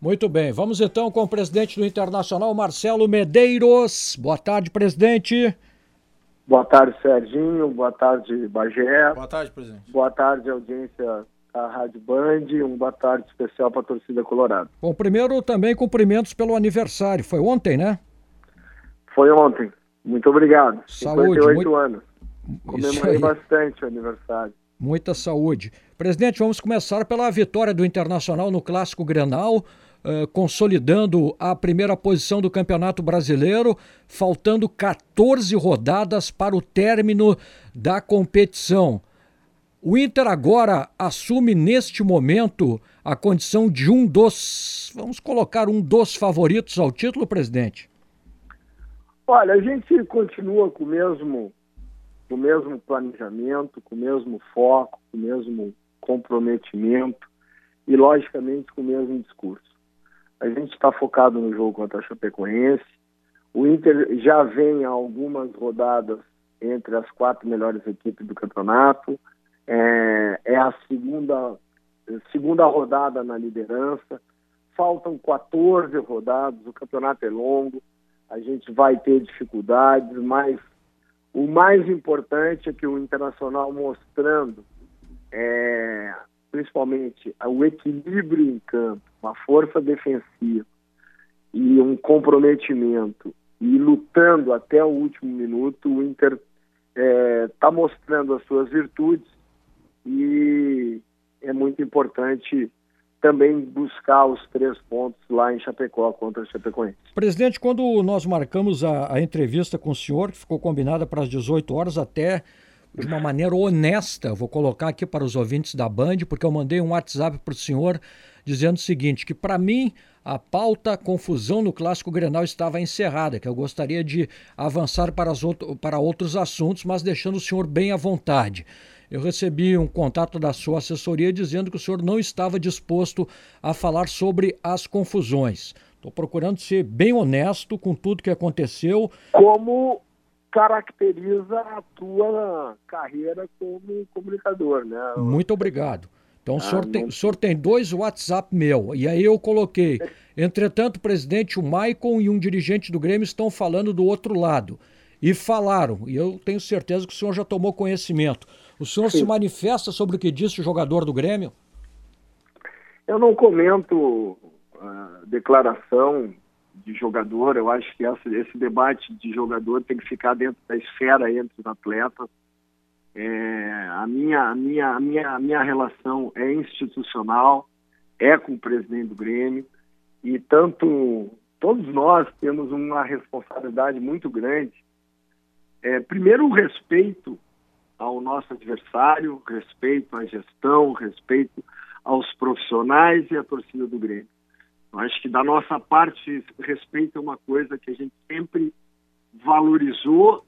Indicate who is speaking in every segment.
Speaker 1: Muito bem, vamos então com o presidente do Internacional, Marcelo Medeiros. Boa tarde, presidente.
Speaker 2: Boa tarde, Serginho. Boa tarde, Bagé.
Speaker 1: Boa tarde, presidente.
Speaker 2: Boa tarde, audiência da Rádio Band. Um boa tarde especial para a torcida colorada.
Speaker 1: Bom, primeiro também cumprimentos pelo aniversário. Foi ontem, né?
Speaker 2: Foi ontem. Muito obrigado.
Speaker 1: Saúde.
Speaker 2: 58
Speaker 1: muito...
Speaker 2: anos. Comemorei bastante o aniversário.
Speaker 1: Muita saúde. Presidente, vamos começar pela vitória do Internacional no Clássico Grenal. Uh, consolidando a primeira posição do Campeonato Brasileiro, faltando 14 rodadas para o término da competição. O Inter agora assume neste momento a condição de um dos, vamos colocar um dos favoritos ao título, presidente?
Speaker 2: Olha, a gente continua com o mesmo, com o mesmo planejamento, com o mesmo foco, com o mesmo comprometimento e, logicamente, com o mesmo discurso. A gente está focado no jogo contra a Chapecoense. O Inter já vem algumas rodadas entre as quatro melhores equipes do campeonato. É, é a segunda, segunda rodada na liderança. Faltam 14 rodadas, o campeonato é longo, a gente vai ter dificuldades, mas o mais importante é que o Internacional mostrando é, principalmente o equilíbrio em campo, uma força defensiva e um comprometimento e lutando até o último minuto, o Inter está é, tá mostrando as suas virtudes e é muito importante também buscar os três pontos lá em Chapecó contra o Chapecoense.
Speaker 1: Presidente, quando nós marcamos a, a entrevista com o senhor, que ficou combinada para as 18 horas, até de uma maneira honesta, vou colocar aqui para os ouvintes da Band, porque eu mandei um WhatsApp para o senhor dizendo o seguinte, que para mim a pauta confusão no Clássico Grenal estava encerrada, que eu gostaria de avançar para, outro, para outros assuntos, mas deixando o senhor bem à vontade. Eu recebi um contato da sua assessoria dizendo que o senhor não estava disposto a falar sobre as confusões. Estou procurando ser bem honesto com tudo que aconteceu.
Speaker 2: Como caracteriza a tua carreira como comunicador, né?
Speaker 1: Muito obrigado. Então o, ah, senhor tem, o senhor tem dois WhatsApp meu, e aí eu coloquei. Entretanto, o presidente, o Maicon e um dirigente do Grêmio estão falando do outro lado. E falaram, e eu tenho certeza que o senhor já tomou conhecimento. O senhor Sim. se manifesta sobre o que disse o jogador do Grêmio?
Speaker 2: Eu não comento a declaração de jogador. Eu acho que essa, esse debate de jogador tem que ficar dentro da esfera entre os atletas. É, a, minha, a, minha, a, minha, a minha relação é institucional, é com o presidente do Grêmio, e tanto todos nós temos uma responsabilidade muito grande. É, primeiro, o respeito ao nosso adversário, respeito à gestão, respeito aos profissionais e à torcida do Grêmio. Eu acho que da nossa parte, respeito é uma coisa que a gente sempre valorizou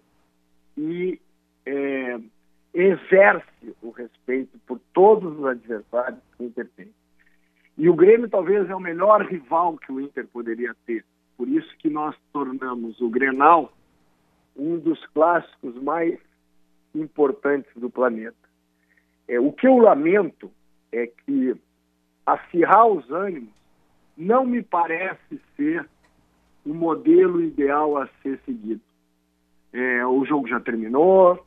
Speaker 2: e é, exerce o respeito por todos os adversários que o Inter tem. E o Grêmio talvez é o melhor rival que o Inter poderia ter. Por isso que nós tornamos o Grenal um dos clássicos mais importantes do planeta. É, o que eu lamento é que acirrar os ânimos não me parece ser o modelo ideal a ser seguido. É, o jogo já terminou,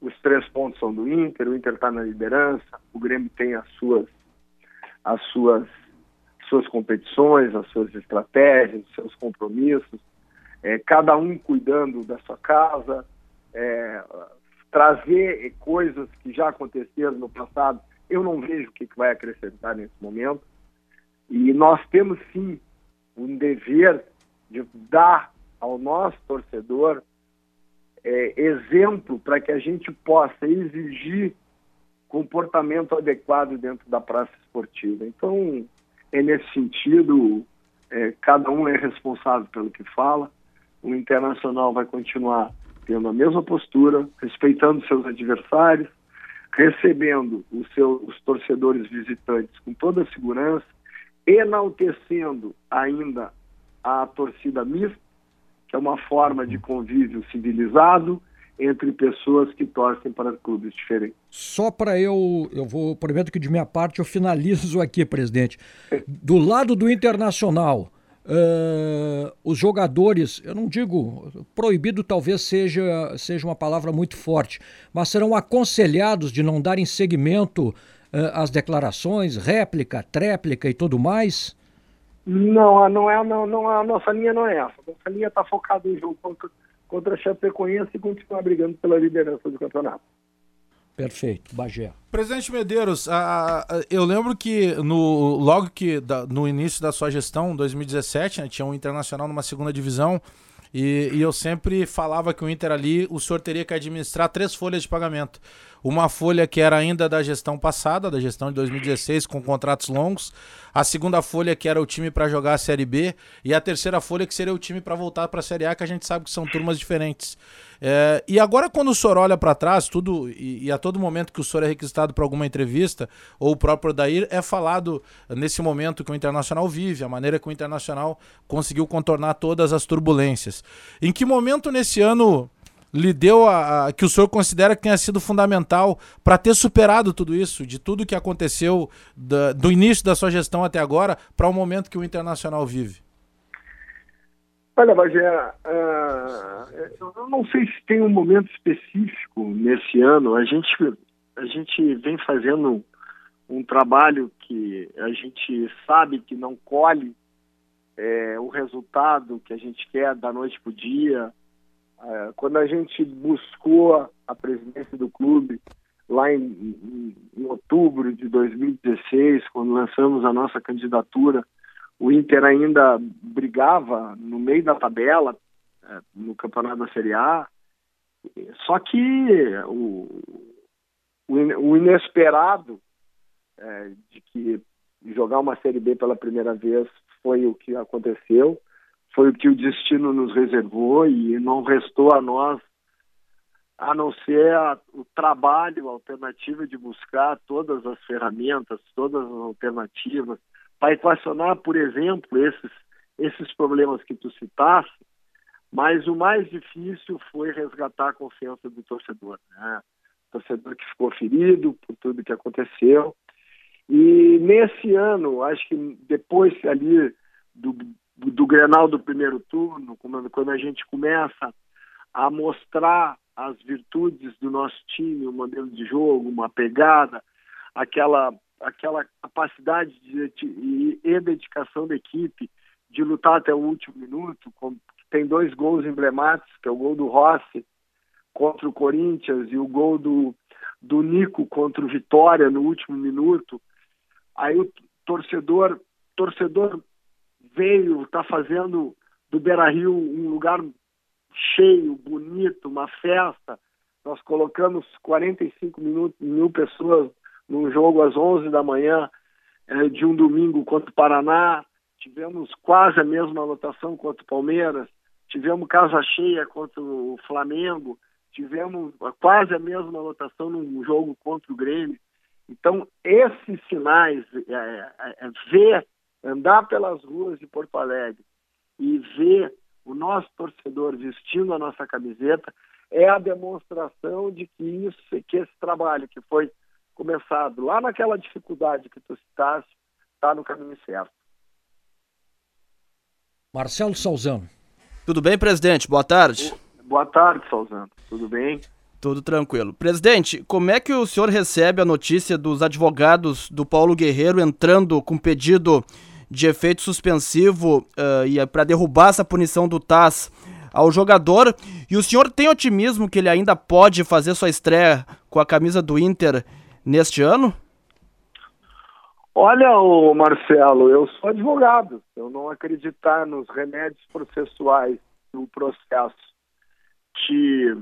Speaker 2: os três pontos são do Inter, o Inter está na liderança, o Grêmio tem as suas, as suas, suas competições, as suas estratégias, os seus compromissos, é, cada um cuidando da sua casa, é, trazer coisas que já aconteceram no passado, eu não vejo o que, vai acrescentar nesse momento. E nós temos sim um dever de dar ao nosso torcedor é, exemplo para que a gente possa exigir comportamento adequado dentro da praça esportiva. Então, é nesse sentido, é, cada um é responsável pelo que fala. O Internacional vai continuar tendo a mesma postura, respeitando seus adversários, recebendo os seus torcedores visitantes com toda a segurança, enaltecendo ainda a torcida mista, que é uma forma de convívio civilizado, entre pessoas que torcem para clubes diferentes.
Speaker 1: Só para eu, eu vou, prometo que de minha parte eu finalizo aqui, presidente. Do lado do Internacional, uh, os jogadores, eu não digo, proibido talvez seja, seja uma palavra muito forte, mas serão aconselhados de não darem seguimento uh, às declarações, réplica, tréplica e tudo mais?
Speaker 2: Não, não é, não, não, a nossa linha não é essa. A nossa linha está focada em jogo contra, contra a Chapecoense e continuar brigando pela liderança do campeonato.
Speaker 1: Perfeito, Bagé.
Speaker 3: Presidente Medeiros, a, a, eu lembro que no, logo que da, no início da sua gestão, 2017, né, tinha um internacional numa segunda divisão e, e, eu sempre falava que o Inter ali, o senhor teria que administrar três folhas de pagamento. Uma folha que era ainda da gestão passada, da gestão de 2016, com contratos longos. A segunda folha que era o time para jogar a Série B. E a terceira folha que seria o time para voltar para a Série A, que a gente sabe que são turmas diferentes. É, e agora, quando o senhor olha para trás, tudo e, e, a todo momento que o senhor é requisitado para alguma entrevista, ou o próprio Dair, é falado nesse momento que o Internacional vive, a maneira que o Internacional conseguiu contornar todas as turbulências. Em que momento nesse ano lhe deu a, a, que o senhor considera que tenha sido fundamental para ter superado tudo isso, de tudo que aconteceu da, do início da sua gestão até agora, para o momento que o Internacional vive?
Speaker 2: Olha, Bagé, uh, eu não sei se tem um momento específico nesse ano. A gente, a gente vem fazendo um trabalho que a gente sabe que não colhe é, o resultado que a gente quer da noite para o dia é, quando a gente buscou a presidência do clube lá em, em, em, outubro de 2016, quando lançamos a nossa candidatura, o Inter ainda brigava no meio da tabela é, no campeonato da Série A. Só que o, o inesperado é, de que jogar uma Série B pela primeira vez foi o que aconteceu foi o que o destino nos reservou e não restou a nós a não ser a, o trabalho, a alternativa de buscar todas as ferramentas, todas as alternativas para equacionar, por exemplo, esses esses problemas que tu citaste, mas o mais difícil foi resgatar a confiança do torcedor, né? Torcedor que ficou ferido por tudo que aconteceu. E nesse ano, acho que depois ali do, do Grenal do primeiro turno, quando a gente começa a mostrar as virtudes do nosso time, o modelo de jogo, uma pegada, aquela aquela capacidade de, de, e dedicação da equipe de lutar até o último minuto, com, tem dois gols emblemáticos, que é o gol do Rossi contra o Corinthians e o gol do, do Nico contra o Vitória no último minuto. Aí o torcedor torcedor veio, está fazendo do Beira Rio um lugar cheio, bonito, uma festa. Nós colocamos 45 minutos, mil pessoas num jogo às 11 da manhã é, de um domingo contra o Paraná. Tivemos quase a mesma lotação contra o Palmeiras. Tivemos casa cheia contra o Flamengo. Tivemos quase a mesma lotação num jogo contra o Grêmio. Então, esses sinais, é, é, é, ver andar pelas ruas de Porto Alegre e ver o nosso torcedor vestindo a nossa camiseta é a demonstração de que isso, que esse trabalho que foi começado lá naquela dificuldade que tu citaste, está no caminho certo.
Speaker 1: Marcelo Salzano.
Speaker 4: Tudo bem, presidente? Boa tarde.
Speaker 2: Boa tarde, Salzano. Tudo bem?
Speaker 4: Tudo tranquilo. Presidente, como é que o senhor recebe a notícia dos advogados do Paulo Guerreiro entrando com pedido de efeito suspensivo uh, e é para derrubar essa punição do TAS ao jogador. E o senhor tem otimismo que ele ainda pode fazer sua estreia com a camisa do Inter neste ano?
Speaker 2: Olha, o Marcelo, eu sou advogado. Eu não acreditar nos remédios processuais do processo te,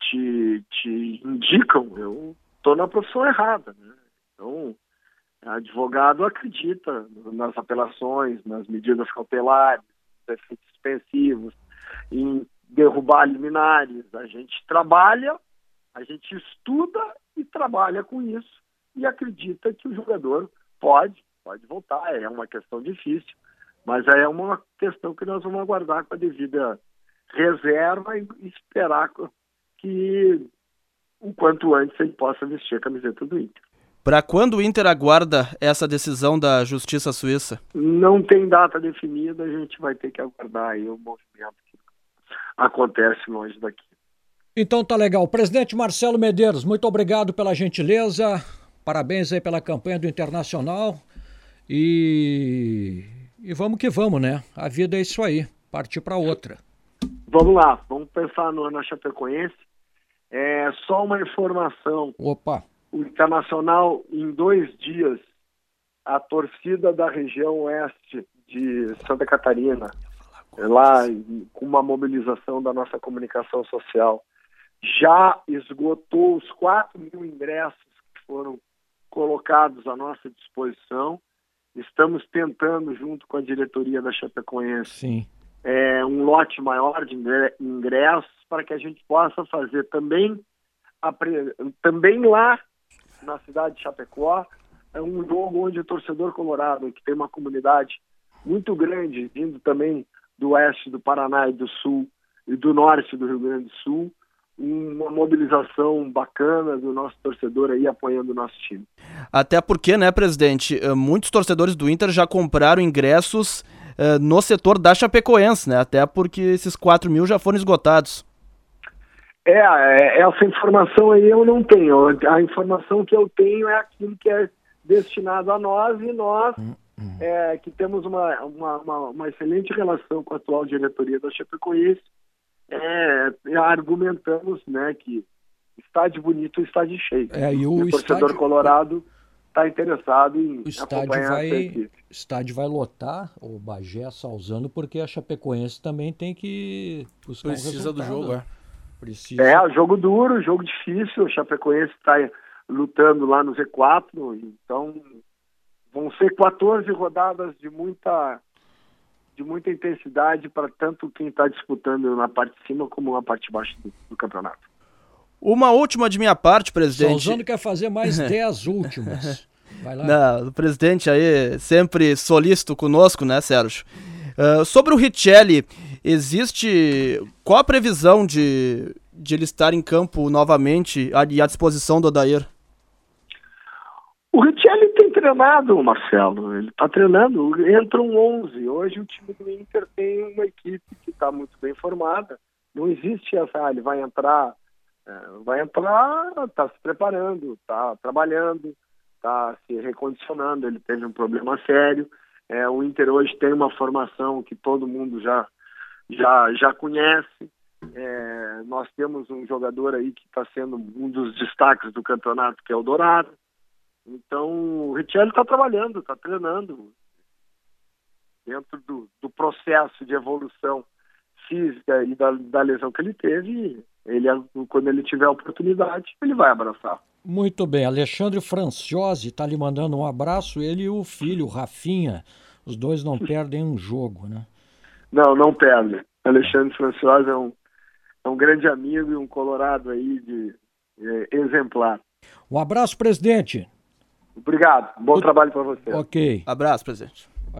Speaker 2: te, te indicam, eu estou na profissão errada. Né? Então, advogado acredita nas apelações, nas medidas cautelares, efeitos suspensivos, em derrubar liminares. A gente trabalha, a gente estuda e trabalha com isso e acredita que o jogador pode, pode voltar. É uma questão difícil, mas é uma questão que nós vamos aguardar com a devida reserva e esperar que o quanto antes ele possa vestir a camiseta do Inter.
Speaker 4: Para quando o Inter aguarda essa decisão da Justiça Suíça?
Speaker 2: Não tem data definida, a gente vai ter que aguardar aí o movimento que acontece longe daqui.
Speaker 1: Então tá legal. Presidente Marcelo Medeiros, muito obrigado pela gentileza. Parabéns aí pela campanha do Internacional. E, e vamos que vamos, né? A vida é isso aí. Partir para outra.
Speaker 2: Vamos lá, vamos pensar no, na Chapecoense. É só uma informação.
Speaker 1: Opa.
Speaker 2: O Internacional, em dois dias, a torcida da região oeste de Santa Catarina, lá com uma mobilização da nossa comunicação social, já esgotou os 4 mil ingressos que foram colocados à nossa disposição. Estamos tentando, junto com a diretoria da Chapecoense,
Speaker 1: Sim.
Speaker 2: É, um lote maior de ingressos para que a gente possa fazer também, também lá na cidade de Chapecó, é um jogo onde o torcedor colorado, que tem uma comunidade muito grande, vindo também do oeste do Paraná e do sul e do norte do Rio Grande do Sul, uma mobilização bacana do nosso torcedor aí apoiando o nosso time.
Speaker 4: Até porque, né, presidente, eh, muitos torcedores do Inter já compraram ingressos uh, no setor da Chapecoense, né? Até porque esses 4 mil já foram esgotados.
Speaker 2: É, é, essa informação aí eu não tenho. A informação que eu tenho é aquilo que é destinado a nós e nós hum, hum. é, que temos uma, uma, uma, uma, excelente relação com a atual diretoria da Chapecoense é, argumentamos né, que estádio bonito, estádio cheio.
Speaker 1: É, e o,
Speaker 2: o torcedor
Speaker 1: estádio...
Speaker 2: colorado está interessado em
Speaker 1: o estádio vai, O estádio vai lotar o Bagé Salzano, porque a Chapecoense também tem que
Speaker 3: buscar Precisa um do jogo, é.
Speaker 2: Precisa. É, jogo duro, jogo difícil. O Chapecoense está lutando lá no Z4, então vão ser 14 rodadas de muita de muita intensidade para tanto quem está disputando na parte de cima como na parte de baixo do, do campeonato.
Speaker 4: Uma última de minha parte, presidente.
Speaker 1: Salzano quer fazer mais 10 últimas.
Speaker 4: Vai lá. Não, o presidente aí sempre solícito conosco, né, Sérgio? Uh, sobre o Richelli, existe. Qual a previsão de, de ele estar em campo novamente e à disposição do Odair?
Speaker 2: O Richelli tem treinado, Marcelo. Ele está treinando. Entra um 11. Hoje o time do Inter tem uma equipe que está muito bem formada. Não existe essa, ah, ele vai entrar, é, vai entrar, está se preparando, está trabalhando, está se recondicionando. Ele teve um problema sério. É, o Inter hoje tem uma formação que todo mundo já, já, já conhece. É, nós temos um jogador aí que está sendo um dos destaques do campeonato, que é o Dourado. Então, o Richelli está trabalhando, está treinando dentro do, do, processo de evolução física e da, da lesão que ele teve. Ele, quando ele tiver a oportunidade, ele vai abraçar.
Speaker 1: Muito bem, Alexandre Franciosi está lhe mandando um abraço, ele e o filho, Rafinha. Os dois não perdem um jogo, né?
Speaker 2: Não, não perdem. Alexandre Franciosi é um, é um grande amigo e um colorado aí de é, exemplar.
Speaker 1: Um abraço, presidente.
Speaker 2: Obrigado. Bom o... trabalho para você.
Speaker 1: Ok.
Speaker 4: Abraço, presidente.